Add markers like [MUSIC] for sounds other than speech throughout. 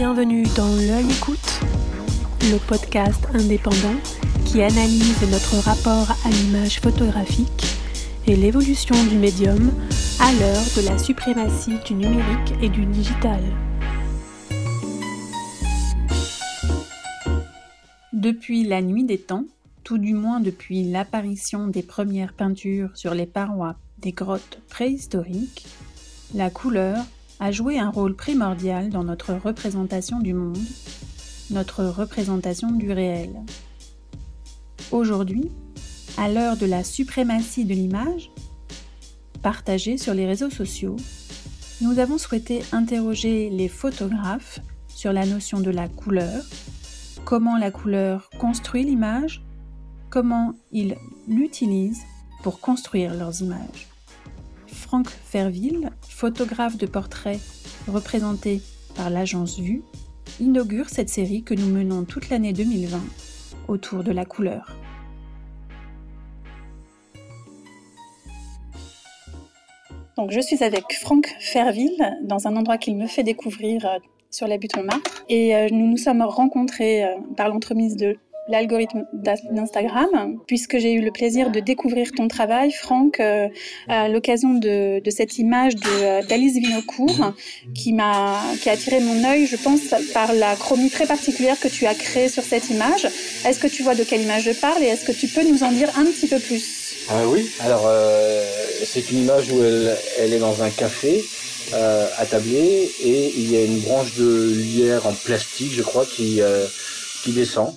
Bienvenue dans L'œil écoute, le podcast indépendant qui analyse notre rapport à l'image photographique et l'évolution du médium à l'heure de la suprématie du numérique et du digital. Depuis la nuit des temps, tout du moins depuis l'apparition des premières peintures sur les parois des grottes préhistoriques, la couleur a joué un rôle primordial dans notre représentation du monde, notre représentation du réel. Aujourd'hui, à l'heure de la suprématie de l'image, partagée sur les réseaux sociaux, nous avons souhaité interroger les photographes sur la notion de la couleur, comment la couleur construit l'image, comment ils l'utilisent pour construire leurs images. Franck Ferville, photographe de portraits représenté par l'agence Vue, inaugure cette série que nous menons toute l'année 2020 autour de la couleur. Donc, je suis avec Franck Ferville dans un endroit qu'il me fait découvrir euh, sur la butte Montmartre. Et euh, nous nous sommes rencontrés euh, par l'entremise de l'algorithme d'Instagram, puisque j'ai eu le plaisir de découvrir ton travail, Franck, euh, à l'occasion de, cette image d'Alice Vinocourt, qui m'a qui a attiré mon œil, je pense, par la chromie très particulière que tu as créée sur cette image. Est-ce que tu vois de quelle image je parle et est-ce que tu peux nous en dire un petit peu plus? Euh, Oui, alors euh, c'est une image où elle, elle, est dans un café. Euh, attablé et il y a une branche de lierre en plastique, je crois, qui, qui descend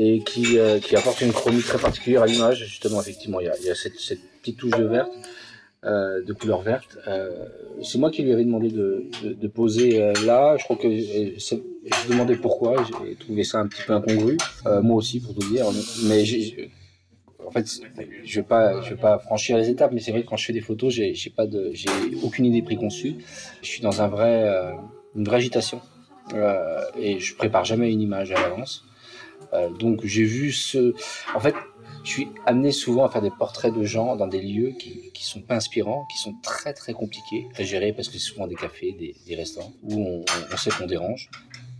et qui, euh, qui apporte une chromie très particulière à l'image. Justement, effectivement, il y a, cette, petite touche de verte, euh, de couleur verte. Euh, c'est moi qui lui avais demandé de, de, poser là. Je crois que je demandais pourquoi. J'ai trouvé ça un petit peu incongru. moi aussi, pour tout dire. Mais en fait, je vais pas, vais pas franchir les étapes, mais c'est vrai que quand je fais des photos, j'ai, j'ai pas de, j'ai aucune idée préconçue. Je suis dans un vrai, une vraie agitation. et je prépare jamais une image à l'avance. Euh, donc j'ai vu ce... En fait, je suis amené souvent à faire des portraits de gens dans des lieux qui, qui sont pas inspirants, qui sont très très compliqués à gérer parce que c'est souvent des cafés, des, des restaurants où on, on sait qu'on dérange.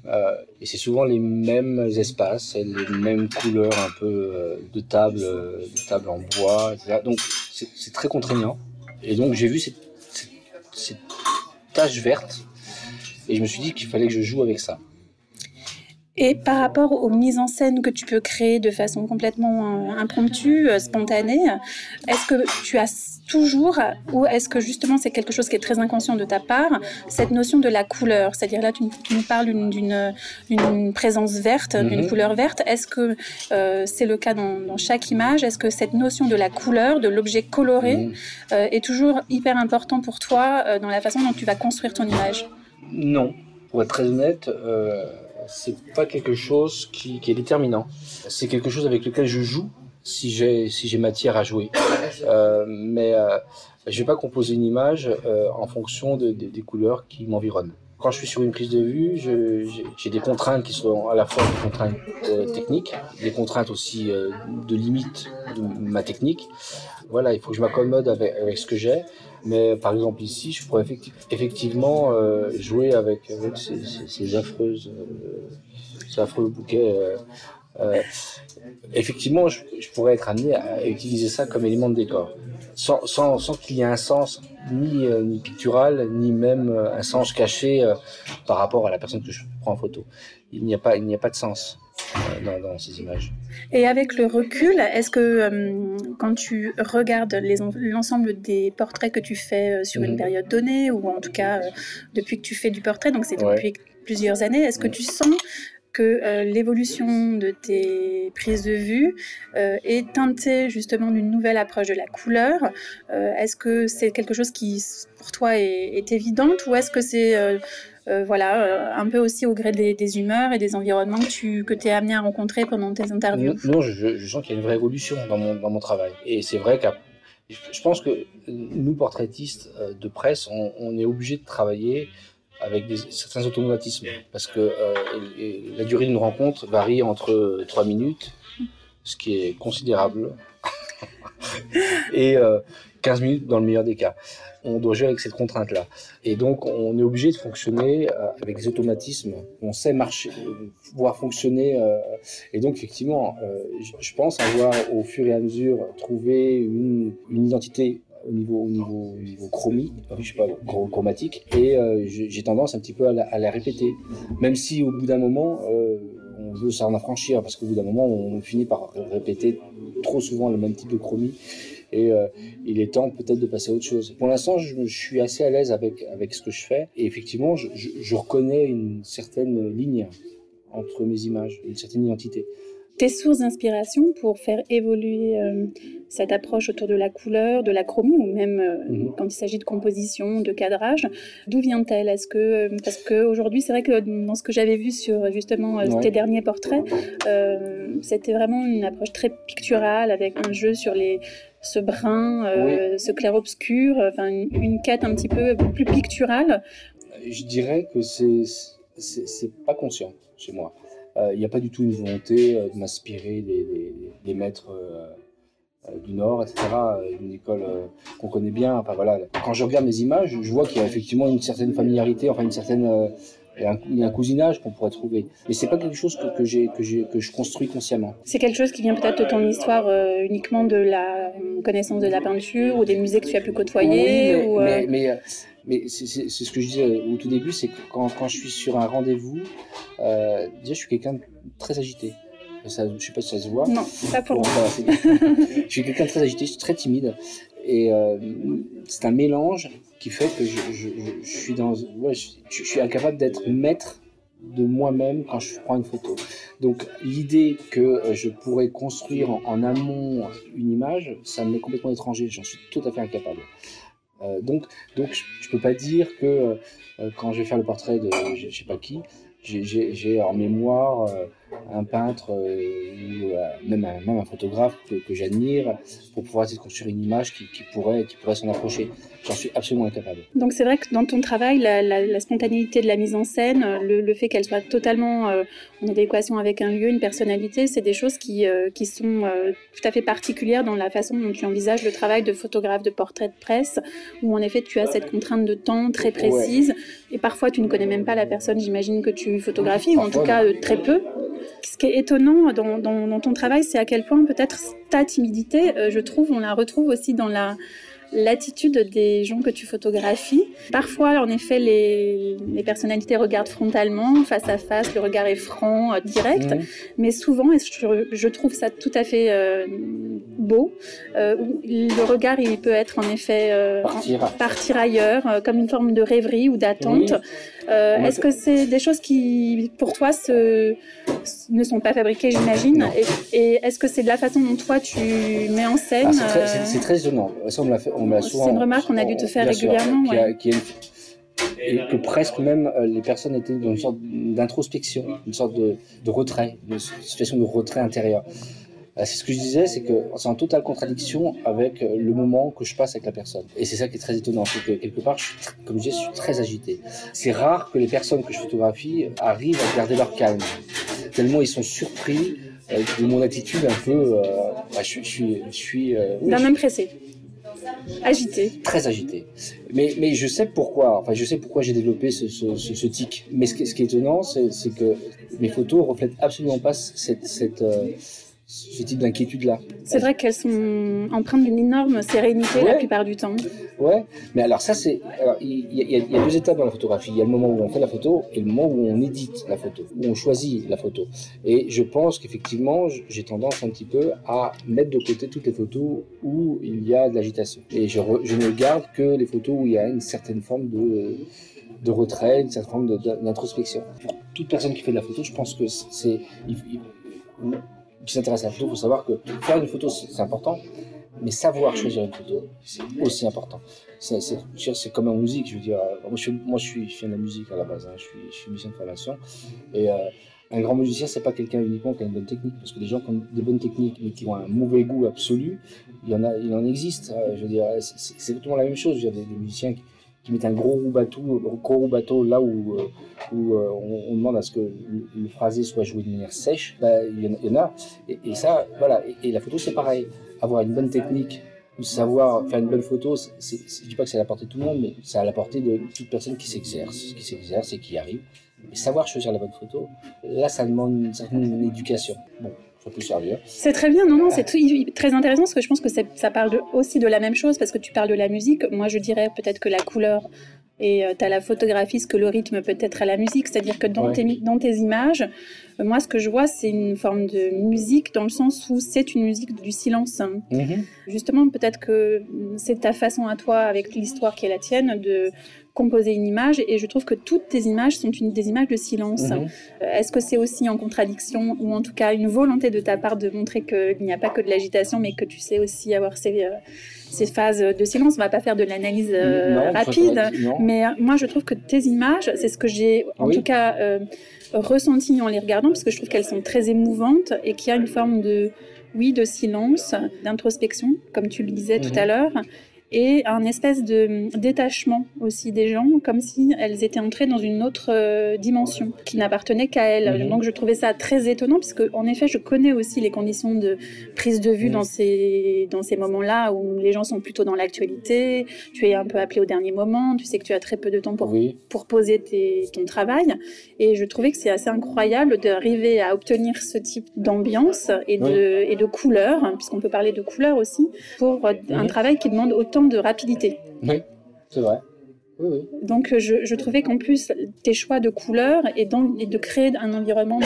Euh, et c'est souvent les mêmes espaces, les mêmes couleurs un peu euh, de table, euh, de table en bois, etc. Donc c'est très contraignant. Et donc j'ai vu cette, cette, cette tache verte et je me suis dit qu'il fallait que je joue avec ça. Et par rapport aux mises en scène que tu peux créer de façon complètement euh, impromptue, euh, spontanée, est-ce que tu as toujours, ou est-ce que justement c'est quelque chose qui est très inconscient de ta part, cette notion de la couleur? C'est-à-dire là, tu, nous parles d'une présence verte, mm -hmm. d'une couleur verte. Est-ce que euh, c'est le cas dans, dans, chaque image? Est-ce que cette notion de la couleur, de l'objet coloré, mm -hmm. euh, est toujours hyper important pour toi euh, dans la façon dont tu vas construire ton image? Non. Pour être très honnête, c'est pas quelque chose qui, est déterminant. C'est quelque chose avec lequel je joue si j'ai si j'ai matière à jouer. Euh, mais euh, je vais pas composer une image euh, en fonction de, de, des couleurs qui m'environnent. Quand je suis sur une prise de vue, j'ai des contraintes qui sont à la fois des contraintes euh, techniques, des contraintes aussi de limite de ma technique. Voilà, il faut que je m'accommode avec, avec ce que j'ai. Mais par exemple ici, je pourrais effecti effectivement euh, jouer avec, avec ces, affreuses, euh, ces affreux bouquets. Euh, euh, effectivement, je, pourrais être amené à utiliser ça comme élément de décor, sans, sans, sans qu'il y ait un sens ni, euh, ni pictural, ni même euh, un sens caché par rapport à la personne que je prends en photo. Il n'y a pas, il a pas de sens. Euh, dans, dans, ces images. Et avec le recul, est-ce que euh, quand tu regardes l'ensemble des portraits que tu fais euh, sur mmh. une mhm. période donnée, ou en tout cas depuis que tu fais du portrait, donc c'est depuis ouais. plusieurs années, est-ce que tu sens que euh, l'évolution de tes prises de vue euh, est teintée justement d'une nouvelle approche de la couleur. Euh, est-ce que c'est quelque chose qui pour toi est, est évidente ou est-ce que c'est euh, voilà, euh, un peu aussi au gré des, humeurs et des environnements que tu que es amené à rencontrer pendant tes interviews Non, je, sens qu'il y a une vraie évolution dans mon, dans mon travail. Et c'est vrai que je pense que nous, portraitistes euh, de presse, on, est obligé de travailler avec certains automatismes. Parce que la durée d'une rencontre varie entre 3 minutes, ce qui est considérable. [LAUGHS] et 15 minutes dans le meilleur des cas. On doit gérer avec cette contrainte-là. Et donc, on est obligé de fonctionner avec des automatismes. On sait marcher, pouvoir fonctionner. et donc, effectivement, je pense avoir au fur et à mesure trouvé une, identité au niveau, au niveau, au je sais pas, chromatique, et euh, j'ai tendance un petit peu à la, répéter. Même si au bout d'un moment, euh, on veut s'en affranchir, parce qu'au bout d'un moment, on finit par répéter trop souvent le même type de chromie, et euh, il est temps peut-être de passer à autre chose. Pour l'instant, je, je, suis assez à l'aise avec, avec ce que je fais, et effectivement, je, je, je reconnais une certaine ligne entre mes images, une certaine identité tes sources d'inspiration pour faire évoluer euh, cette approche autour de la couleur, de la chromie, ou même euh, mhm. quand il s'agit de composition, de cadrage, d'où vient-elle? Est-ce que euh, parce qu'aujourd'hui, c'est vrai que dans ce que j'avais vu sur justement tes derniers portraits, c'était vraiment une approche très picturale avec un jeu sur les ce brun, ce clair-obscur, enfin une, une, quête un petit peu plus picturale. Je dirais que c'est c'est pas conscient chez moi. Euh, il n'y a pas du tout une volonté euh, de m'inspirer des, maîtres euh, du Nord, etc., d'une école qu'on connaît bien. Enfin, voilà. Quand je regarde mes images, je vois qu'il y a effectivement une certaine familiarité, enfin une certaine il y a un, cousinage qu'on pourrait trouver. Mais c'est pas quelque chose que, que, que, que je construis consciemment. C'est quelque chose qui vient peut-être de ton histoire uniquement de la connaissance de la peinture ou des musées que tu as pu côtoyer ou, mais, mais c'est ce que je disais au tout début, c'est que quand, quand, je suis sur un rendez-vous, euh, déjà je suis quelqu'un de très agité. Ça, je sais pas si ça se voit. Non, pas pour moi. [LAUGHS] je suis quelqu'un de très agité, je suis très timide. Et euh, c'est un mélange qui fait que je, suis incapable d'être maître de moi-même quand je prends une photo. Donc l'idée que euh, je pourrais construire en, amont une image, ça m'est complètement étranger, j'en suis tout à fait incapable. Euh, donc, je, ne peux pas dire que euh, quand je vais faire le portrait de je, sais pas qui, j'ai en mémoire un peintre ou même, un, même un photographe que, que j'admire pour pouvoir essayer de construire une image qui, qui pourrait, qui pourrait s'en approcher. J'en suis absolument incapable. Donc c'est vrai que dans ton travail, la, la, la, spontanéité de la mise en scène, le, le fait qu'elle soit totalement euh, en adéquation avec un lieu, une personnalité, c'est des choses qui, euh, qui sont euh, tout à fait particulières dans la façon dont tu envisages le travail de photographe de portrait de presse, où en effet tu as cette contrainte de temps très précise, et parfois tu ne connais même pas la personne, j'imagine, que tu photographies, ou en tout cas très peu. Ce qui est étonnant dans, dans, dans ton travail, c'est à quel point peut-être ta timidité, je trouve, on la retrouve aussi dans la l'attitude des gens que tu photographies. Parfois, en effet, les, les, personnalités regardent frontalement, face à face, le regard est franc, euh, direct, mmh. mais souvent, et je, je, trouve ça tout à fait euh, beau, euh, le regard, il peut être en effet euh, partir. partir. ailleurs, euh, comme une forme de rêverie ou d'attente. Oui. Est-ce que c'est des choses qui, pour toi, se, ne sont pas fabriquées, j'imagine Et, et est-ce que c'est de la façon dont toi, tu mets en scène ah, C'est très, étonnant. Ça, on l'a fait c'est une remarque qu'on a dû te faire régulièrement. Sûr, ouais. qui a, qui et que presque même euh, les personnes étaient dans une sorte d'introspection, une sorte de, de, retrait, une situation de retrait intérieur. Euh, c'est ce que je disais, c'est que c'est en totale contradiction avec euh, le moment que je passe avec la personne. Et c'est ça qui est très étonnant, c'est que quelque part, je suis, comme je disais, je suis très agité. C'est rare que les personnes que je photographie arrivent à garder leur calme, tellement ils sont surpris de mon attitude un peu. Euh, bah, je, suis, je suis. Euh, D'un homme pressé. Agité. Très agité. Mais, mais je sais pourquoi. Enfin, je sais pourquoi j'ai développé ce, ce, ce, ce, tic. Mais ce, ce qui est étonnant, c'est que mes photos reflètent absolument pas cette, cette, euh, ce type d'inquiétude-là. C'est vrai qu'elles sont empreintes d'une énorme sérénité ouais. la plupart du temps. Ouais, mais alors ça, c'est. Il y, y, y, a deux étapes dans la photographie. Il y a le moment où on fait la photo et le moment où on édite la photo, où on choisit la photo. Et je pense qu'effectivement, j'ai tendance un petit peu à mettre de côté toutes les photos où il y a de l'agitation. Et je, re, je ne garde que les photos où il y a une certaine forme de de retrait, une certaine forme d'introspection. Pour toute personne qui fait de la photo, je pense que c'est qui s'intéresse à la photo, il faut savoir que faire une photo, c'est important, mais savoir choisir une photo, c'est aussi important. C'est comme en musique, je veux dire, moi je, moi, je suis, je de la musique à la base, hein, je, suis, musicien de formation, et euh, un grand musicien, c'est pas quelqu'un uniquement qui a une bonne technique, parce que les gens qui ont des bonnes techniques, mais qui ont un mauvais goût absolu, il en existe. Euh, je veux dire, c'est exactement la même chose. Je veux dire, des, des musiciens qui, qui mettent un gros bateau, gros bateau là où, euh, euh, on, demande à ce que le, phrasé soit joué de manière sèche, bah, il y, en a. Et, ça, voilà. Et, la photo, c'est pareil. Avoir une bonne technique, ou savoir faire une bonne photo, je ne dis pas que c'est à la portée de tout le monde, mais c'est à la portée de toute personne qui s'exerce, qui s'exerce et qui arrive. Et savoir choisir la bonne photo, là, ça demande une certaine éducation. Ça peut servir. C'est très bien, non, non, c'est très intéressant parce que je pense que ça parle aussi de la même chose parce que tu parles de la musique. Moi, je dirais peut-être que la couleur et euh, tu as la photographie, ce que le rythme peut être à la musique. C'est-à-dire que dans, tes, dans tes images, euh, moi, ce que je vois, c'est une forme de musique dans le sens où c'est une musique du silence. Mhm. Justement, peut-être que c'est ta façon à toi, avec l'histoire qui est la tienne, de composer une image et je trouve que toutes tes images sont une, des images de silence. Mhm. Euh, est-ce que c'est aussi en contradiction ou en tout cas une volonté de ta part de montrer qu'il n'y a pas que de l'agitation mais que tu sais aussi avoir ces, euh, ces phases de silence? On va pas faire de l'analyse euh, rapide, mais moi je trouve que tes images, c'est ce que j'ai en tout cas ressenti en les regardant parce que je trouve qu'elles sont très émouvantes et qu'il y a une forme de oui, de silence, d'introspection, comme tu le disais tout mhm. à l'heure, et un espèce de détachement aussi des gens, comme si elles étaient entrées dans une autre euh, dimension qui n'appartenait qu'à elles. Mhm. Donc je trouvais ça très étonnant, puisque en effet, je connais aussi les conditions de prise de vue mhm. dans ces, dans ces moments-là où les gens sont plutôt dans l'actualité, tu es un peu appelé au dernier moment, tu sais que tu as très peu de temps pour, pour poser tes, ton travail. Et je trouvais que c'est assez incroyable d'arriver à obtenir ce type d'ambiance et, de, et de couleurs, hein, puisqu'on peut parler de couleurs aussi, pour un mhm. travail qui demande autant de rapidité. Oui, c'est vrai. Donc je, trouvais qu'en plus tes choix de couleurs et, de créer un environnement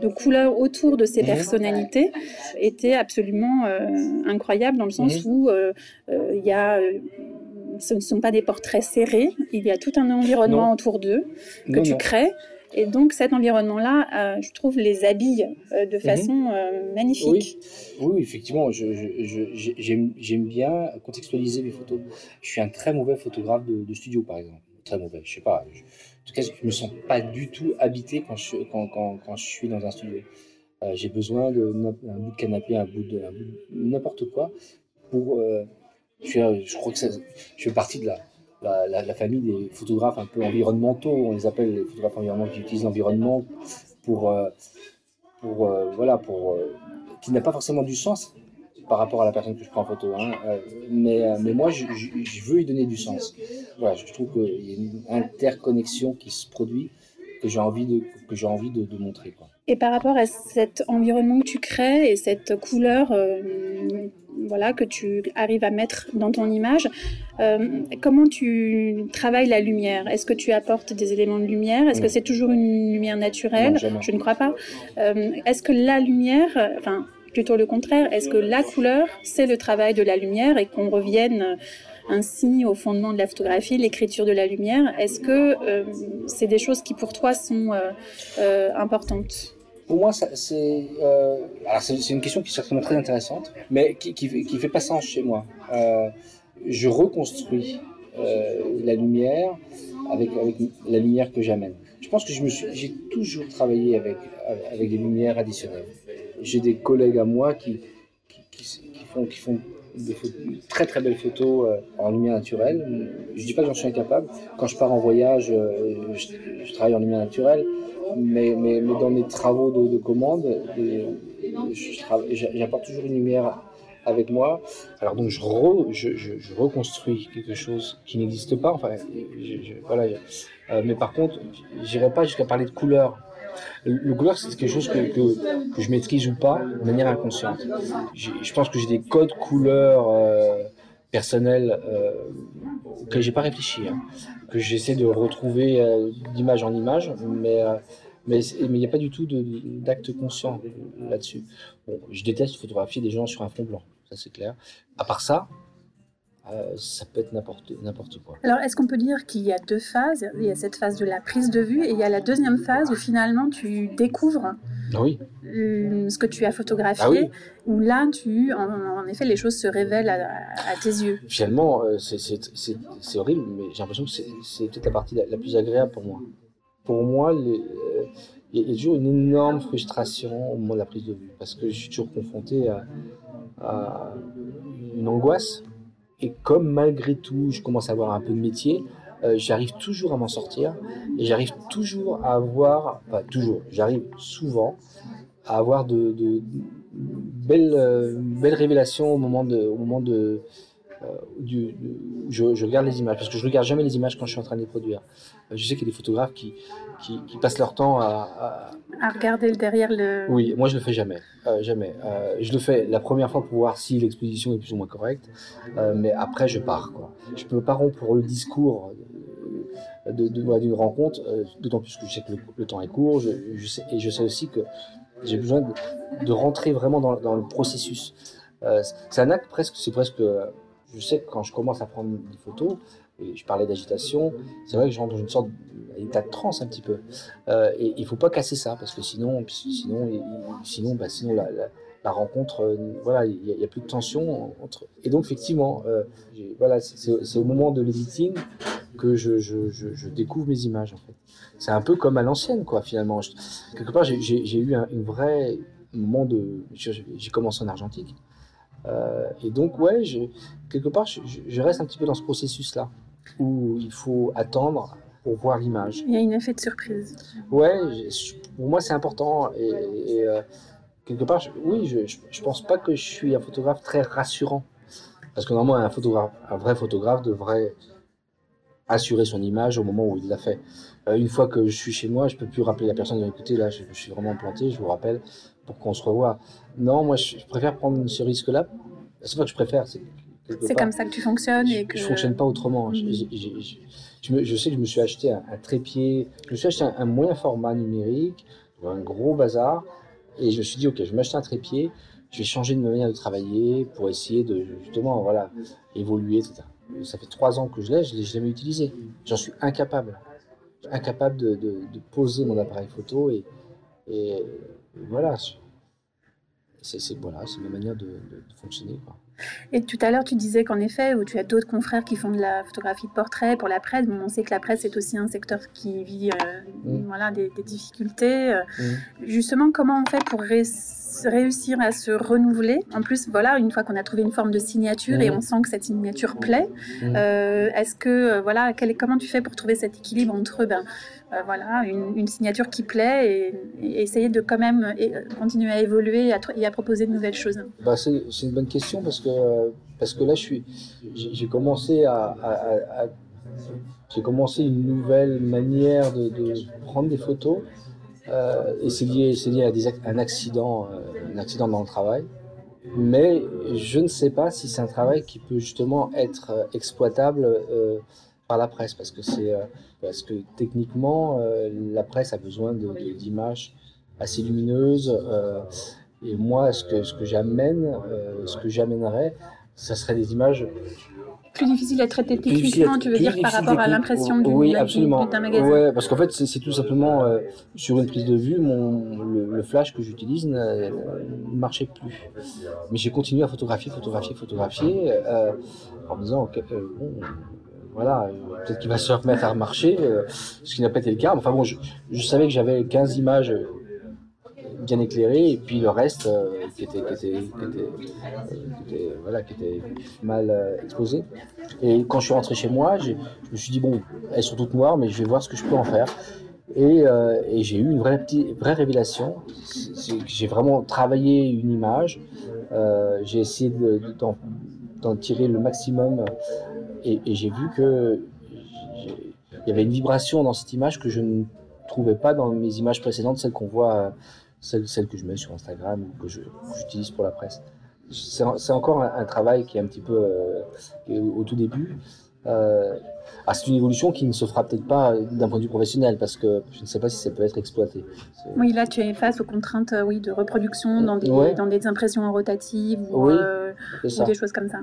de, couleurs autour de ces mhm. personnalités étaient absolument euh, incroyables dans le sens mhm. où euh, euh, il y a ce ne sont pas des portraits serrés, il y a tout un environnement autour d'eux que tu crées et donc cet environnement-là, euh, je trouve, les habille euh, de mhm. façon euh, magnifique. Oui, effectivement, j'aime bien contextualiser mes photos. Je suis un très mauvais photographe de, studio, par exemple. Très mauvais, je sais pas. en tout cas, je me sens pas du tout habité quand je, quand, quand, quand je suis dans un studio. J'ai besoin d'un bout de canapé, un bout de, n'importe quoi pour... je, je crois que ça, je fais partie de la la, famille des photographes un peu environnementaux, on les appelle les photographes environnementaux qui utilisent l'environnement pour, euh, pour euh, voilà, pour, euh, qui n'a pas forcément du sens par rapport à la personne que je prends en photo. Hein, mais, mais moi, je, veux y donner du sens. Voilà, je trouve qu'il y a une interconnexion qui se produit que j'ai envie de, que j'ai envie de, montrer. Quoi. Et par rapport à cet environnement que tu crées et cette couleur voilà, que tu arrives à mettre dans ton image. Euh, comment tu travailles la lumière? Est-ce que tu apportes des éléments de lumière? Est-ce que c'est toujours une lumière naturelle? Je ne crois pas. Euh, est-ce que la lumière, enfin plutôt le contraire, est-ce que la couleur, c'est le travail de la lumière et qu'on revienne ainsi au fondement de la photographie, l'écriture de la lumière? Est-ce que euh, c'est des choses qui pour toi sont importantes? Pour moi, c'est euh, une question qui est certainement très intéressante, mais qui, qui, fait pas sens chez moi. Euh, je reconstruis euh, la lumière avec, la lumière que j'amène. Je pense que j'ai toujours travaillé avec, des lumières additionnelles. J'ai des collègues à moi qui, qui, font, qui font de très très belles photos en lumière naturelle. Je dis pas que j'en suis incapable. Quand je pars en voyage, je, travaille en lumière naturelle, mais, mais, mais dans mes travaux de, de commande, j'apporte toujours une lumière avec moi. Alors donc je, je, je, reconstruis quelque chose qui n'existe pas. Enfin, voilà. Euh, mais par contre, j'irai pas jusqu'à parler de couleur le couleur, c'est quelque chose que, que, je maîtrise ou pas de manière inconsciente. Je pense que j'ai des codes couleurs euh, personnels euh, auxquels j'ai pas réfléchi, hein, que j'essaie de retrouver euh, d'image en image, mais mais il n'y a pas du tout d'acte conscient là-dessus. Bon, je déteste photographier des gens sur un fond blanc, ça c'est clair. À part ça, euh, ça peut être n'importe quoi. Alors, est-ce qu'on peut dire qu'il y a deux phases? Il y a cette phase de la prise de vue et il y a la deuxième phase où finalement tu découvres oui. Euh, ce que tu as photographié, ah où là, tu, en, effet, les choses se révèlent à, tes yeux. Finalement, euh, c'est horrible, mais j'ai l'impression que c'est peut-être la partie la, plus agréable pour moi. Pour moi, il y, a toujours une énorme frustration au moment de la prise de vue, parce que je suis toujours confronté à une angoisse. Et comme malgré tout, je commence à avoir un peu de métier, euh, j'arrive toujours à m'en sortir et j'arrive toujours à avoir, enfin toujours, j'arrive souvent à avoir de, belles, euh, belles révélations au moment de, euh, du, je, regarde les images parce que je regarde jamais les images quand je suis en train de les produire. Je sais qu'il y a des photographes qui, qui, passent leur temps à, à, regarder derrière le. Oui, moi je le fais jamais, jamais. je le fais la première fois pour voir si l'exposition est plus ou moins correcte, mais après je pars. Quoi. Je peux pas rompre le discours d'une rencontre, euh, d'autant plus que je sais que le, temps est court, je, sais, et je sais aussi que j'ai besoin de, rentrer vraiment dans, le processus. Euh, c'est un acte presque, c'est presque, je sais que quand je commence à prendre des photos, et je parlais d'agitation, c'est vrai que je rentre dans une sorte d'état de transe un petit peu. Euh, et il faut pas casser ça, parce que sinon, sinon, sinon, bah, sinon la, rencontre, voilà, il n'y a, plus de tension entre. Et donc effectivement, voilà, c'est au moment de l'editing que je, découvre mes images en fait. C'est un peu comme à l'ancienne quoi finalement. quelque part j'ai eu un une vraie moment de... J'ai commencé en argentique. Euh, et donc ouais, je, quelque part je, reste un petit peu dans ce processus là où il faut attendre pour voir l'image. Il y a une effet de surprise. Ouais, pour moi c'est important et, euh, quelque part, oui, je, je, pense pas que je suis un photographe très rassurant. Parce que normalement, un photographe, un vrai photographe devrait assurer son image au moment où il l'a fait. Euh, une fois que je suis chez moi, je peux plus rappeler la personne, écoutez, là, je, suis vraiment planté, je vous rappelle, pour qu'on se revoie. Non, moi, je, préfère prendre ce risque-là. C'est pas que je préfère, c'est c'est comme ça que tu fonctionnes et que... Je fonctionne pas autrement. Mm. Je, sais que je me suis acheté un, trépied, je me suis acheté un, moyen format numérique, un gros bazar, et je me suis dit, ok, je vais m'acheter un trépied, je vais changer de manière de travailler pour essayer de justement voilà, évoluer, etc ça fait trois ans que je l'ai, je ne l'ai jamais utilisé. J'en suis incapable. Incapable de, de, poser mon appareil photo et, et, voilà. C'est voilà, ma manière de, fonctionner. Et tout à l'heure, tu disais qu'en effet, où tu as d'autres confrères qui font de la photographie de portrait pour la presse. on sait que la presse est aussi un secteur qui vit euh, mm. voilà, des, difficultés. Euh, mm. Justement, comment on fait pour réussir à se renouveler En plus, voilà, une fois qu'on a trouvé une forme de signature et mm. on sent que cette signature plaît, euh, est-ce que, voilà, comment tu fais pour trouver cet équilibre entre ben, voilà, une, signature qui plaît et, essayer de quand même continuer à évoluer et à, proposer de nouvelles choses? Bah, C'est une bonne question parce que parce que là, je suis, j'ai commencé à, j'ai commencé une nouvelle manière de, prendre des photos. Euh, et c'est lié, lié à un accident, euh, un accident dans le travail. Mais je ne sais pas si c'est un travail qui peut justement être euh, exploitable par la presse, parce que c'est, parce que techniquement, la presse a besoin d'images assez lumineuses. Et moi, ce que, ce que j'amène, ce que j'amènerais, ça serait des images plus difficiles à traiter techniquement, tu veux dire, par rapport à l'impression du, oui, absolument. d'un magasin Oui, parce qu'en fait, c'est tout simplement euh, sur une prise de vue, mon, le, flash que j'utilise ne, marchait plus. Mais j'ai continué à photographier, photographier, photographier, euh, en me disant, bon, voilà, peut-être qu'il va se remettre à marcher, ce qui n'a pas été le cas. Enfin bon, je, je savais que j'avais 15 images bien éclairé et puis le reste euh, qui, était, mal euh, exposé. Et quand je suis rentré chez moi, je me suis dit, bon, elles sont toutes noires, mais je vais voir ce que je peux en faire. Et, euh, j'ai eu une vraie, petite, vraie révélation. J'ai vraiment travaillé une image. j'ai essayé d'en tirer le maximum. Et, et j'ai vu que il y avait une vibration dans cette image que je ne trouvais pas dans mes images précédentes, celles qu'on voit celle, celle que je mets sur Instagram ou que j'utilise pour la presse. C'est encore un, travail qui est un petit peu euh, au tout début. Euh, ah, c'est une évolution qui ne se fera peut-être pas d'un point de vue professionnel parce que je ne sais pas si ça peut être exploité. Oui, là tu es face aux contraintes euh, oui, de reproduction dans des, dans des impressions rotatives ou, euh, des choses comme ça.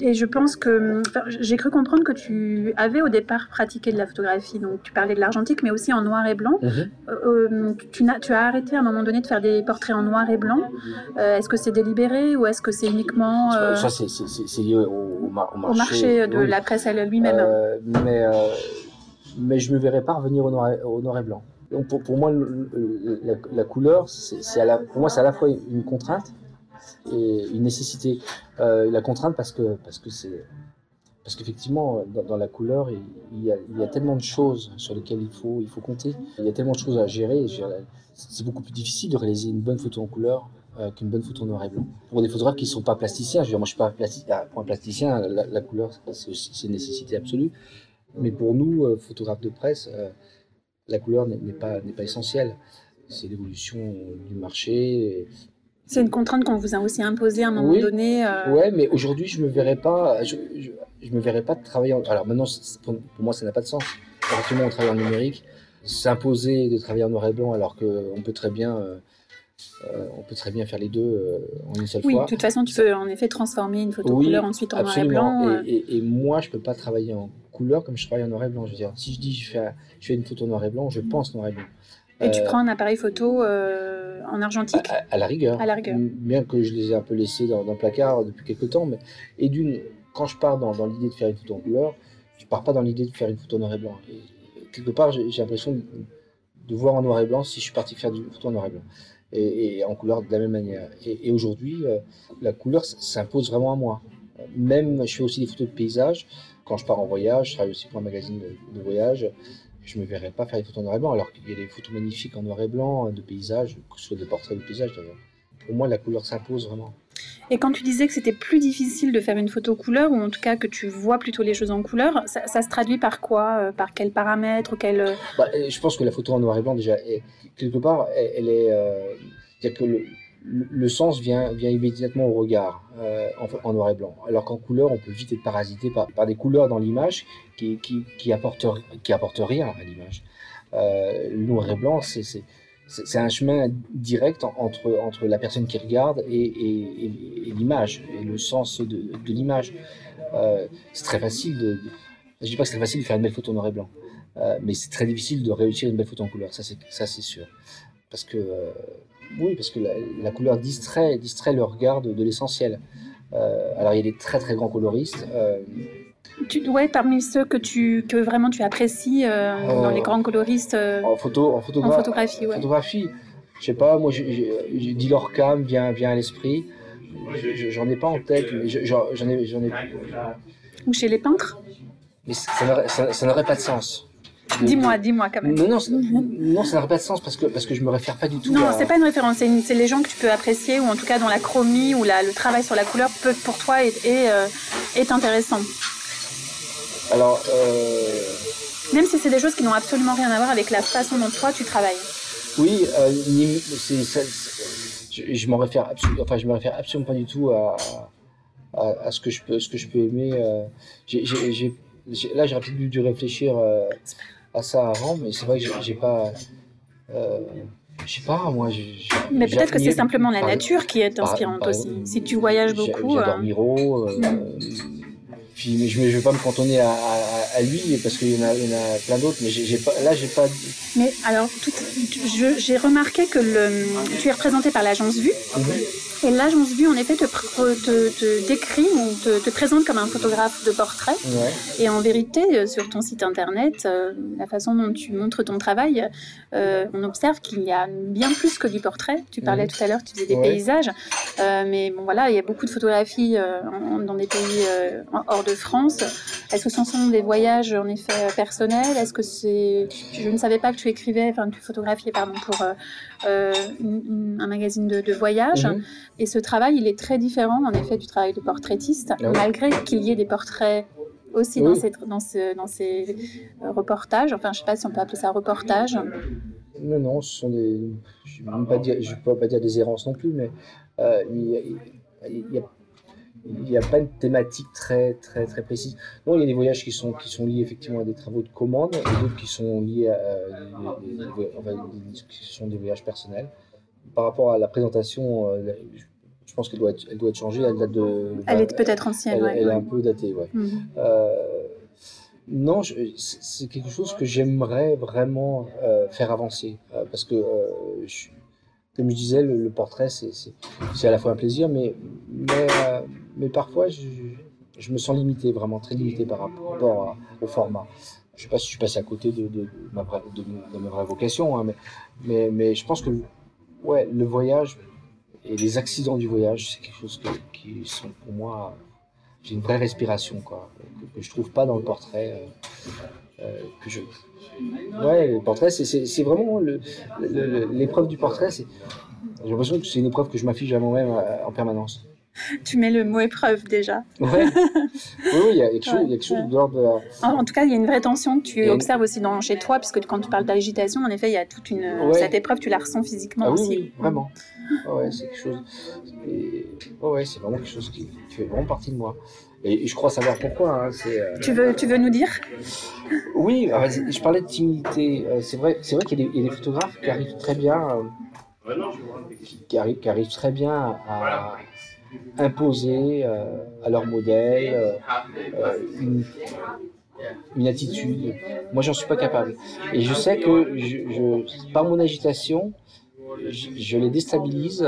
Et je pense que j'ai cru comprendre que tu avais au départ pratiqué de la photographie, donc tu parlais de l'argentique mais aussi en noir et blanc. Mhm. Euh, tu, as, tu as arrêté à un moment donné de faire des portraits en noir et blanc. est-ce que c'est délibéré ou est-ce que c'est uniquement... Ça c'est lié au, marché. Au marché de la presse lui-même. Euh, mais, euh, mais je ne me verrais pas revenir au noir et, au noir et blanc. Donc pour, pour moi, la, couleur, c'est pour moi, c'est à la fois une contrainte et une nécessité. Euh, la contrainte parce que parce que c'est parce qu'effectivement, dans, la couleur, il y, a, tellement de choses sur lesquelles il faut, il faut compter. Il y a tellement de choses à gérer. C'est beaucoup plus difficile de réaliser une bonne photo en couleur euh, qu'une bonne photo en noir et blanc. Pour des photographes qui ne sont pas plasticiens, je veux dire, moi je suis pas plasticien, ah, pour un plasticien, la, couleur c'est une nécessité absolue. Mais pour nous, euh, photographes de presse, la couleur n'est pas, pas essentielle. C'est l'évolution du marché. C'est une contrainte qu'on vous a aussi imposée à un moment donné. Oui, Ouais, mais aujourd'hui, je me verrais pas, je, je, me verrais pas de travailler. En... Alors maintenant, pour, moi, ça n'a pas de sens. Effectivement, on travaille en numérique. S'imposer de travailler en noir et blanc alors qu'on peut très bien euh, on peut très bien faire les deux euh, en une seule fois. Oui, de toute façon, tu peux en effet transformer une photo couleur ensuite en noir et blanc. Euh. Et, moi, je peux pas travailler en couleur comme je travaille en noir et blanc. Je veux dire, si je dis je fais, je fais une photo noir et blanc, je pense noir et blanc. Et tu prends un appareil photo en argentique à, la rigueur. À la rigueur. Bien que je les ai un peu laissés dans, le placard depuis quelques temps. Mais, et d'une, quand je pars dans, l'idée de faire une photo en couleur, je pars pas dans l'idée de faire une photo noir et blanc. Et, quelque part, j'ai l'impression de, de, voir en noir et blanc si je suis parti faire une photo en noir et blanc et, en couleur de la même manière. Et, aujourd'hui, euh, la couleur s'impose vraiment à moi. Même, je fais aussi des photos de paysage. Quand je pars en voyage, je travaille aussi pour un magazine de, voyage. Je me verrais pas faire des photos en noir et blanc, alors qu'il y a des photos magnifiques en noir et blanc de paysage, que ce soit des portraits de paysage d'ailleurs. Pour moi, la couleur s'impose vraiment. Et quand tu disais que c'était plus difficile de faire une photo couleur, ou en tout cas que tu vois plutôt les choses en couleur, ça, se traduit par quoi euh, Par quels paramètres quel... Euh bah, Je pense que la photo en noir et blanc, déjà, quelque part, elle, est. Euh, que le, sens vient, immédiatement au regard en, noir et blanc. Alors qu'en couleur, on peut vite être parasité par, des couleurs dans l'image qui, apportent, rien à l'image. le noir et blanc, c'est c'est un chemin direct entre, la personne qui regarde et, l'image, et le sens de, l'image. Euh, c'est très facile de, Je dis pas que c'est facile de faire une belle photo en noir et blanc, euh, mais c'est très difficile de réussir une belle photo en couleur, ça c'est sûr. Parce que, euh, oui, parce que la, couleur distrait, distrait le regard de, l'essentiel. alors il y a des très très grands coloristes tu, ouais, parmi ceux que, tu, que vraiment tu apprécies euh, dans les euh, grands coloristes euh, en, photo, en, photographie. Ouais. Photographie, je sais pas, moi j'ai dit vient, vient à l'esprit. J'en ai pas en tête, mais j'en ai, ai. Ou chez les peintres Mais ça n'aurait pas de sens. Dis-moi, dis-moi quand même. Non, non, non ça n'aurait pas de sens parce que, parce que je me réfère pas du tout. Non, c'est pas une référence, c'est les gens que tu peux apprécier ou en tout cas dont la chromie ou la, le travail sur la couleur peut pour toi est, est, est intéressant. Alors. Euh, Même si c'est des choses qui n'ont absolument rien à voir avec la façon dont toi tu travailles. Oui, euh, je, m'en réfère absolument, enfin je me réfère absolument pas du tout à, à, ce que je peux, ce que je peux aimer. Euh, là, j'aurais peut-être dû réfléchir à ça avant, mais c'est vrai que j'ai pas. je sais pas, moi. Mais peut-être que c'est simplement la nature qui est inspirante aussi. Si tu voyages beaucoup. J'adore Miro. Mm. Puis je ne vais pas me cantonner à, à, à lui parce qu'il y, y, en a plein d'autres, mais j'ai pas, là j'ai pas. Mais alors, j'ai remarqué que le, tu es représenté par l'agence Vue. Mhm. Et l'agence Vue, en effet, te, te, te décrit ou te, te, présente comme un photographe de portrait. Et en vérité, euh, sur ton site internet, euh, la façon dont tu montres ton travail, euh, on observe qu'il y a bien plus que du portrait. Tu parlais mhm. tout à l'heure, tu faisais des paysages. mais bon, voilà, il y a beaucoup de photographies dans des pays hors de France. Est-ce que ce sont des voyages, en effet, personnels Est-ce que c'est... Je ne savais pas que tu écrivais, enfin, tu photographiais, pardon, pour un magazine de, voyage. Mhm. Et ce travail, il est très différent, en effet, du travail de portraitiste, ah malgré qu'il y ait des portraits aussi dans, ces, dans, dans ces euh, reportages. Enfin, je ne sais pas si on peut appeler ça reportage. Non, non, ce sont des. Je ne peux, pas dire des errances non plus, mais euh, il n'y a, pas une thématique très, très, très précise. Non, il y a des voyages qui sont, qui sont liés effectivement à des travaux de commande et d'autres qui sont liés à qui sont des voyages personnels par rapport à la présentation, euh, je pense qu'elle doit, être, elle doit être changée. Elle date de. Elle est peut-être ancienne. Elle, elle, est un peu datée, ouais. Mhm. Euh, non, c'est quelque chose que j'aimerais vraiment euh, faire avancer parce que, comme je disais, le, portrait c'est à la fois un plaisir, mais mais parfois je, me sens limité, vraiment très limité par rapport au format. Je ne sais pas si je suis passé à côté de, ma, vraie, vocation, hein, mais, je pense que le voyage et les accidents du voyage, c'est quelque chose qui sont pour moi j'ai une vraie respiration, que, je trouve pas dans le portrait que je. Ouais, le portrait, c'est vraiment l'épreuve du portrait. J'ai l'impression que c'est une épreuve que je m'affiche à moi-même en permanence. Tu mets le mot épreuve déjà. Ouais. Oui, il y a quelque chose, chose de l'ordre En, tout cas, il y a une vraie tension que tu observes aussi dans, chez toi, puisque quand tu parles d'agitation, en effet, il y a toute une. Cette épreuve, tu la ressens physiquement ah, aussi. Oui, vraiment. ouais, c'est quelque chose. Et... ouais, c'est vraiment quelque chose qui, fait vraiment partie de moi. Et je crois savoir pourquoi. Hein, euh, tu, veux, tu veux nous dire? Oui, ah, je parlais de timidité. Euh, c'est vrai, c'est vrai qu'il y, a des photographes qui arrivent très bien, euh, qui, arrivent, qui arrivent très bien à imposer à leur modèle une, une, attitude. Moi, j'en suis pas capable. Et je sais que je, par mon agitation, je, je les déstabilise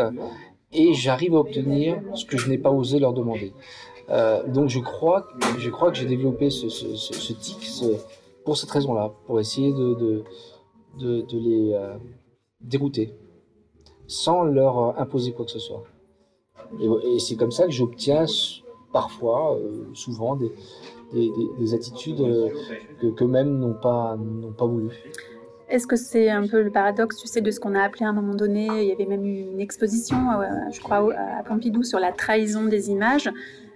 et j'arrive à obtenir ce que je n'ai pas osé leur demander. Euh, donc je crois, je crois que j'ai développé ce, ce, tic pour cette raison-là, pour essayer de, les euh, dérouter, sans leur euh, imposer quoi que ce soit. Et, c'est comme ça que j'obtiens parfois, euh, souvent, des, des, des, attitudes que, que même n'ont pas, pas voulu. Est-ce que c'est un peu le paradoxe, tu sais, de ce qu'on a appelé à un moment donné, il y avait même eu une exposition, je crois, à Pompidou sur la trahison des images.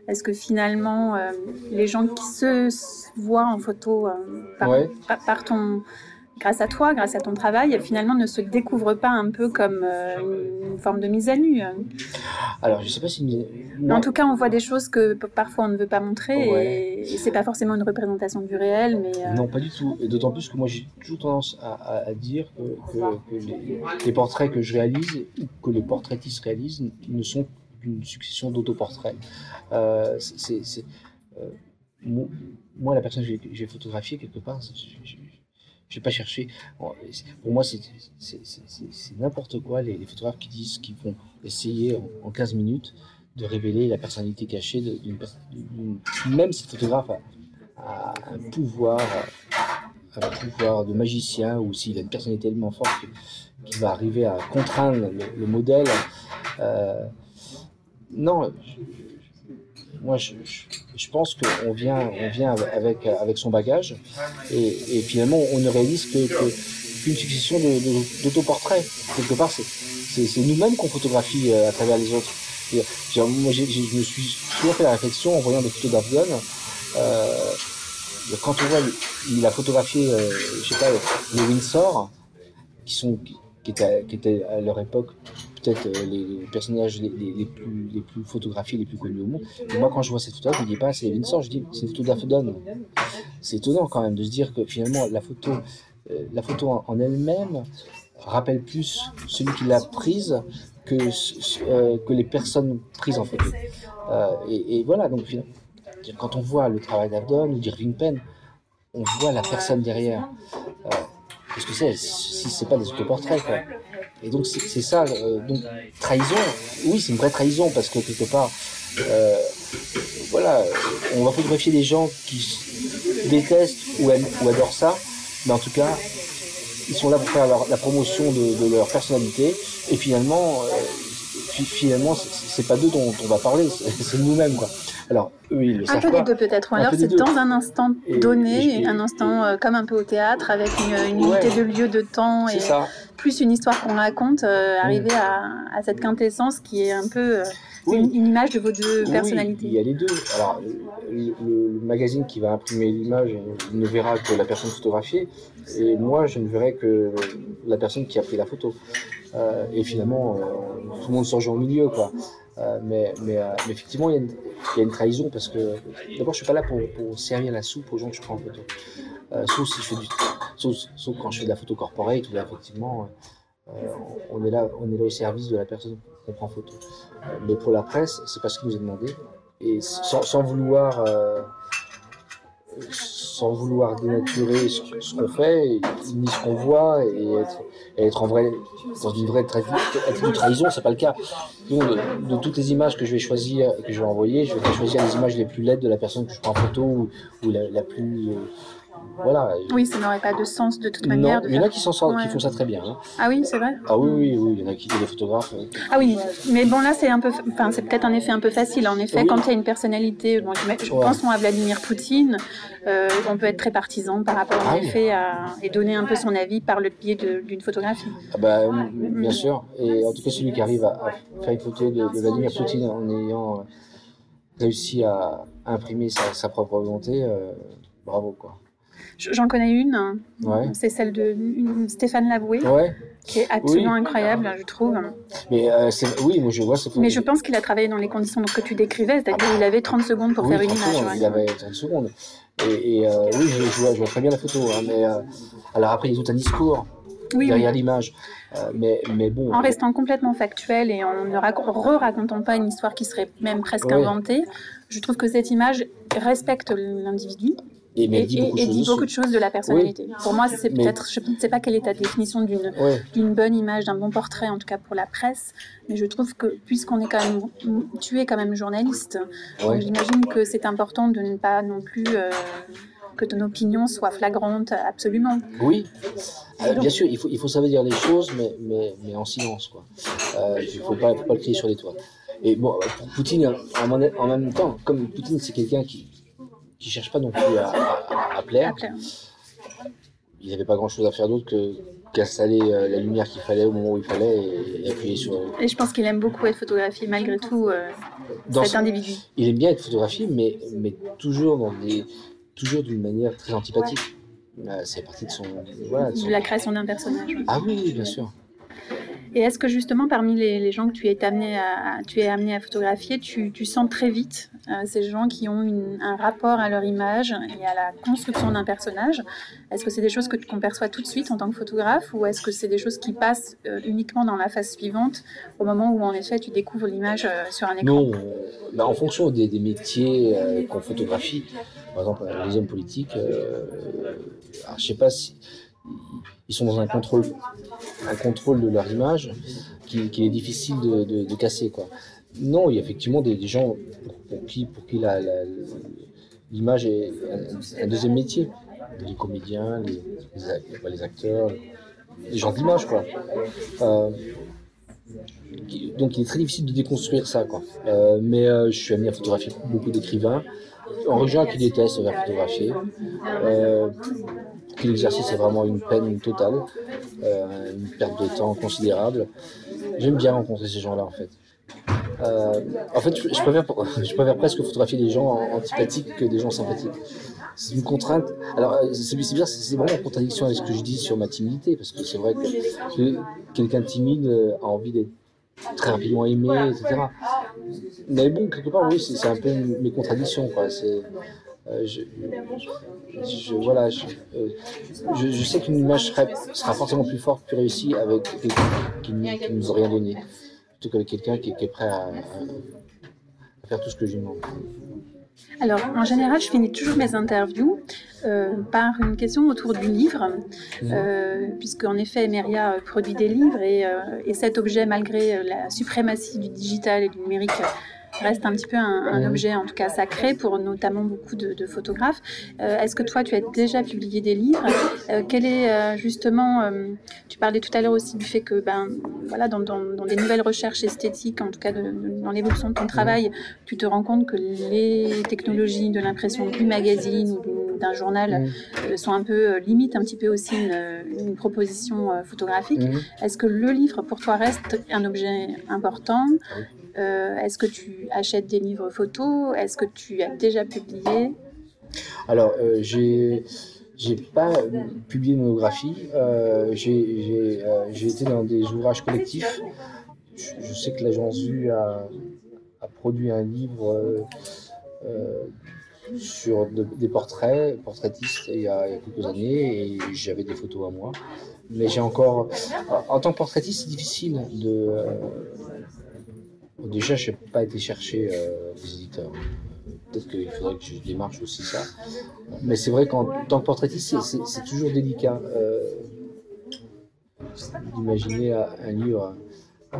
Est-ce que finalement, euh, les gens qui se voient en photo euh, par, ton, grâce à toi, grâce à ton travail, finalement ne se découvrent pas un peu comme euh, une forme de mise à nu Alors, je sais pas si. En tout cas, on voit des choses que parfois on ne veut pas montrer et, ce c'est pas forcément une représentation du réel, mais. Non, pas du tout. Et d'autant plus que moi, j'ai toujours tendance à, dire que, les, portraits que je réalise ou que les portraitistes réalisent ne sont succession d'autoportraits. Euh, c'est, euh, moi, la personne que j'ai photographiée quelque part, je n'ai pas cherché. Pour moi, c'est n'importe quoi les, photographes qui disent qu'ils vont essayer en, 15 minutes de révéler la personnalité cachée d'une personne. Même si le photographe a, un pouvoir, un pouvoir de magicien ou s'il a une personnalité tellement forte qu'il va arriver à contraindre le, modèle. Euh, non, moi je, je, pense qu'on vient, on vient avec, avec son bagage et, et finalement on ne réalise que, qu'une succession d'autoportraits. Quelque part, c'est nous-mêmes qu'on photographie euh, à travers les autres. moi, je me suis souvent fait la réflexion en voyant des photos d'Afghan. Euh, quand on voit, il a photographié, euh, je sais pas, les Windsor, qui sont, qui étaient, à leur époque peut-être euh, les personnages les, plus, photographiés, les plus connus au monde. Et moi, quand je vois cette photo, je me dis pas c'est Vincent, je dis c'est une photo d'Afdon. C'est étonnant quand même de se dire que finalement la photo, euh, la photo en, elle-même rappelle plus celui qui l'a prise que, euh, que les personnes prises en photo. et, voilà, donc quand on voit le travail d'Avdon ou d'Irving Penn, on voit la personne derrière. Qu'est-ce que c'est si c'est pas des autoportraits quoi. Et donc c'est ça, euh, donc trahison, oui c'est une vraie trahison parce que quelque part, euh, voilà, on va photographier des gens qui détestent ou, aiment, ou adorent ça, mais en tout cas, ils sont là pour faire la promotion de, leur personnalité et finalement, euh, finalement c'est pas d'eux dont on va parler, c'est nous-mêmes quoi. Alors, eux, ils le Un peu des deux peut-être. Alors, c'est dans un instant donné, un instant euh, comme un peu au théâtre, avec une, une unité de lieu, de temps, et plus une histoire qu'on raconte, euh, arriver mm. à, cette quintessence qui est un peu euh, une, image de vos deux personnalités. Il y a les deux. Alors, le, magazine qui va imprimer l'image ne verra que la personne photographiée, et moi, je ne verrai que la personne qui a pris la photo. et finalement, tout le monde se rejoint au milieu, quoi. Euh, mais, euh, mais, effectivement, il y, a une, trahison parce que d'abord, je suis pas là pour, pour, servir la soupe aux gens que je prends en photo. Euh, sauf si je fais du, sauf, sauf, quand je fais de la photo corporate, où là, effectivement, on est là, on est là au service de la personne qu'on prend en photo. mais pour la presse, c'est pas ce qui nous demandé. Et sans, vouloir sans vouloir dénaturer ce, qu'on fait, ni ce qu'on voit, et être, en vrai, dans une vraie attitude de trahison, c'est pas le cas. de, toutes les images que je vais choisir et que je vais envoyer, je vais choisir les images les plus laides de la personne que je prends en photo ou, la, plus, voilà. Oui, ça n'aurait pas de sens de toute manière. il y en a qui s'en sortent, qui font ça très bien. Hein. Ah oui, c'est vrai. Ah oui, oui, oui, il y en a qui étaient des photographes. Euh. Ah oui, mais bon là c'est un peu, enfin c'est peut-être un effet un peu facile. En effet, quand il y a une personnalité, bon, je pense à Vladimir Poutine, euh, on peut être très partisan par rapport en ah effet à, et donner un peu son avis par le biais d'une photographie. Ah bah, bien sûr. Et en tout cas celui qui arrive à, faire une photo de, Vladimir Poutine en ayant réussi à imprimer sa, propre volonté, bravo quoi. J'en connais une. C'est celle de Stéphane Lavoué. Qui est absolument incroyable, je trouve. Mais euh, oui, moi je vois. Mais je pense qu'il a travaillé dans les conditions que tu décrivais, c'est-à-dire qu'il avait 30 secondes pour faire une image. Il avait 30 secondes. Et, euh, oui, je, vois, je, vois, très bien la photo. Hein, mais euh, alors après, ils ont un discours derrière l'image. mais, mais bon. En restant complètement factuel et en ne re-racontant pas une histoire qui serait même presque inventée, je trouve que cette image respecte l'individu et, dit, beaucoup, de choses de la personnalité. Pour moi, c'est peut-être, je ne sais pas quelle est ta définition d'une d'une bonne image, d'un bon portrait, en tout cas pour la presse, mais je trouve que puisqu'on est quand même, tu es quand même journaliste, j'imagine que c'est important de ne pas non plus euh, que ton opinion soit flagrante absolument. Oui, euh, bien sûr, il faut, il faut savoir dire les choses, mais, mais, mais en silence. Quoi. Euh, il ne faut pas, faut pas le crier sur les toits. Et bon, pour Poutine, en même temps, comme Poutine, c'est quelqu'un qui, qui cherche pas non plus à, plaire. Il n'avait pas grand chose à faire d'autre que qu'installer euh, la lumière qu'il fallait au moment où il fallait et, appuyer sur. Et je pense qu'il aime beaucoup être photographié malgré tout euh, cet individu. Il aime bien être photographié, mais, mais toujours dans des toujours d'une manière très antipathique. Euh, c'est parti de son, voilà, de, la création d'un personnage. Ah oui, bien sûr. Et est-ce que justement parmi les, gens que tu es amené à, tu es amené à photographier, tu, tu sens très vite euh, ces gens qui ont un rapport à leur image et à la construction d'un personnage Est-ce que c'est des choses que qu'on perçois tout de suite en tant que photographe ou est-ce que c'est des choses qui passent euh, uniquement dans la phase suivante au moment où en effet tu découvres l'image euh, sur un écran? Non, bah, en fonction des, métiers qu'on photographie, par exemple les hommes politiques, je sais pas si ils sont dans un contrôle, un contrôle de leur image qui, est difficile de, casser. Quoi. Non, il y a effectivement des, gens pour, qui, pour qui l'image est un, deuxième métier. Les comédiens, les, acteurs, les gens d'image. Quoi. Euh, donc il est très difficile de déconstruire ça. Quoi. Euh, mais euh, je suis amené à photographier beaucoup d'écrivains. En régional qui détestent faire photographier l'exercice est vraiment une peine totale, une perte de temps considérable. J'aime bien rencontrer ces gens-là en fait. Euh, en fait, [LAUGHS] je, préfère, presque photographier des gens antipathiques que des gens sympathiques. C'est une contrainte. Alors, euh, c'est bien, c'est vraiment en contradiction avec ce que je dis sur ma timidité, parce que c'est vrai que quelqu'un de timide a envie d'être très rapidement aimé, etc. Mais bon, quelque part, oui, c'est un peu mes contradictions. Euh, je, voilà, euh, je, sais qu'une image sera forcément plus forte, plus réussie avec quelqu'un qui, ne nous a rien donné, quelqu'un qui, est prêt à, faire tout ce que je. Alors, en général, je finis toujours mes interviews euh, par une question autour du livre, euh, puisque en effet, Emeria produit des livres et, cet objet, malgré la suprématie du digital et du numérique, reste un petit peu un, objet, en tout cas sacré, pour notamment beaucoup de, photographes. Euh, est-ce que toi, tu as déjà publié des livres euh, Quel est euh, justement, tu parlais tout à l'heure aussi du fait que, ben, voilà, dans, des nouvelles recherches esthétiques, en tout cas dans l'évolution de ton travail, tu te rends compte que les technologies de l'impression du magazine ou d'un journal sont un peu limite un petit peu aussi une, proposition photographique. Est-ce que le livre pour toi reste un objet important? Euh, est-ce que tu achètes des livres photos? Est-ce que tu as déjà publié? Alors, euh, j'ai j'ai pas publié de monographie. Euh, j'ai été dans des ouvrages collectifs. Je, sais que l'agence Vue a, produit un livre sur des portraits, portraitistes, il y, a, il y a quelques années, et j'avais des photos à moi. Mais j'ai encore. En tant que portraitiste, c'est difficile de Déjà, je n'ai pas été chercher euh, des éditeurs. Peut-être qu'il faudrait que je démarche aussi ça. Mais c'est vrai qu'en tant que portraitiste, c'est toujours délicat euh, d'imaginer un livre euh,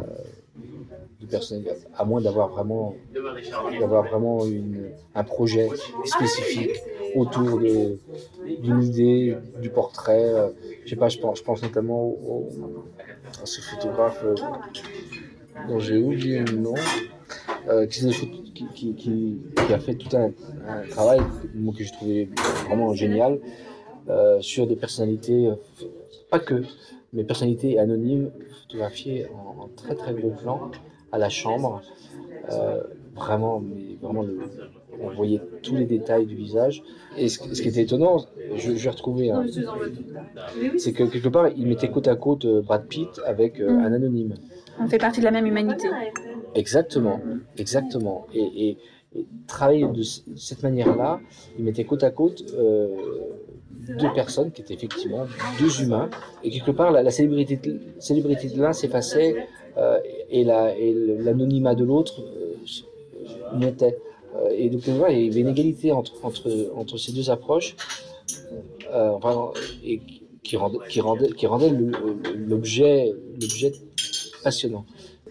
de personnel, à moins d'avoir vraiment, vraiment un projet spécifique autour d'une idée, du portrait. Euh, je sais pas, je pense notamment à ce photographe euh, dont j'ai oublié le nom, euh, qui, qui, a fait tout un, travail que j'ai trouvé vraiment génial sur des personnalités, pas que, mais personnalités anonymes photographiées en, très très gros plan à la chambre. vraiment, mais vraiment le, on voyait tous les détails du visage. Et ce, qui était étonnant, je, vais retrouver, hein, c'est que quelque part, il mettait côte à côte euh, Brad Pitt avec euh, mm. un anonyme. On fait partie de la même humanité. Exactement, exactement. Et, travailler de cette manière-là, il mettait côte à côte euh, deux personnes qui étaient effectivement deux humains. Et quelque part, la, célébrité, de, l'un s'effaçait et l'anonymat de l'autre montait. Euh, et donc, il y avait une égalité entre, ces deux approches euh, et qui rendait l'objet passionnant.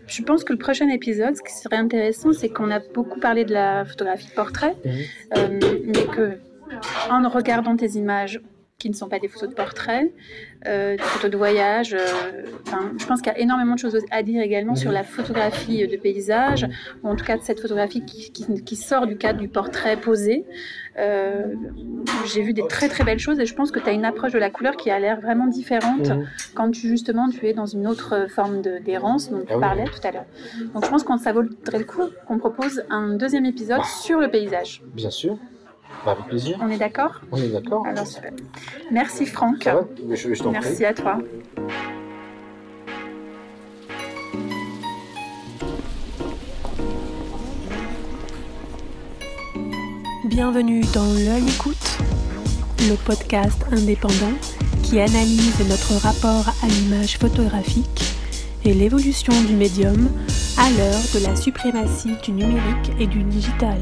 Je pense que le prochain épisode, ce qui serait intéressant, c'est qu'on a beaucoup parlé de la photographie de portrait, mhm. euh, mais que en regardant tes images, qui ne sont pas des photos de portrait, euh, des photos de voyage. Euh, je pense qu'il y a énormément de choses à dire également sur la photographie de paysage, ou en tout cas de cette photographie qui, qui, sort du cadre du portrait posé. Euh, j'ai vu des très très belles choses et je pense que tu as une approche de la couleur qui a l'air vraiment différente mhm. quand tu justement tu es dans une autre forme d'errance dont tu ah parlais tout à l'heure. Donc je pense que ça vaudrait le coup qu'on propose un deuxième épisode sur le paysage. Bien sûr. Bah, avec plaisir. On est d'accord On est d'accord. Alors super. Merci Franck. Merci à toi. Bienvenue dans L'œil écoute, le podcast indépendant qui analyse notre rapport à l'image photographique et l'évolution du médium à l'heure de la suprématie du numérique et du digital.